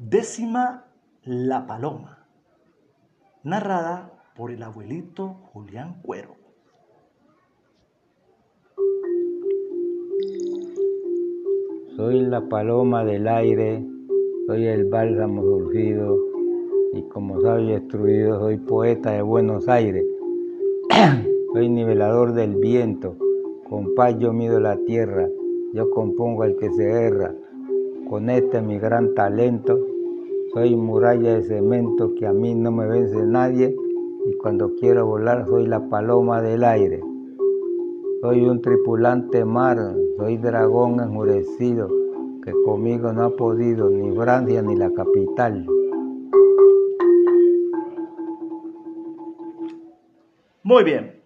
Décima La Paloma, narrada por el abuelito Julián Cuero. Soy la paloma del aire, soy el bálsamo surgido y como sabio destruido soy poeta de Buenos Aires. soy nivelador del viento, con yo mido la tierra, yo compongo al que se erra. Con este mi gran talento, soy muralla de cemento que a mí no me vence nadie y cuando quiero volar soy la paloma del aire. Soy un tripulante mar, soy dragón enjurecido, que conmigo no ha podido ni Brandia ni la capital. Muy bien,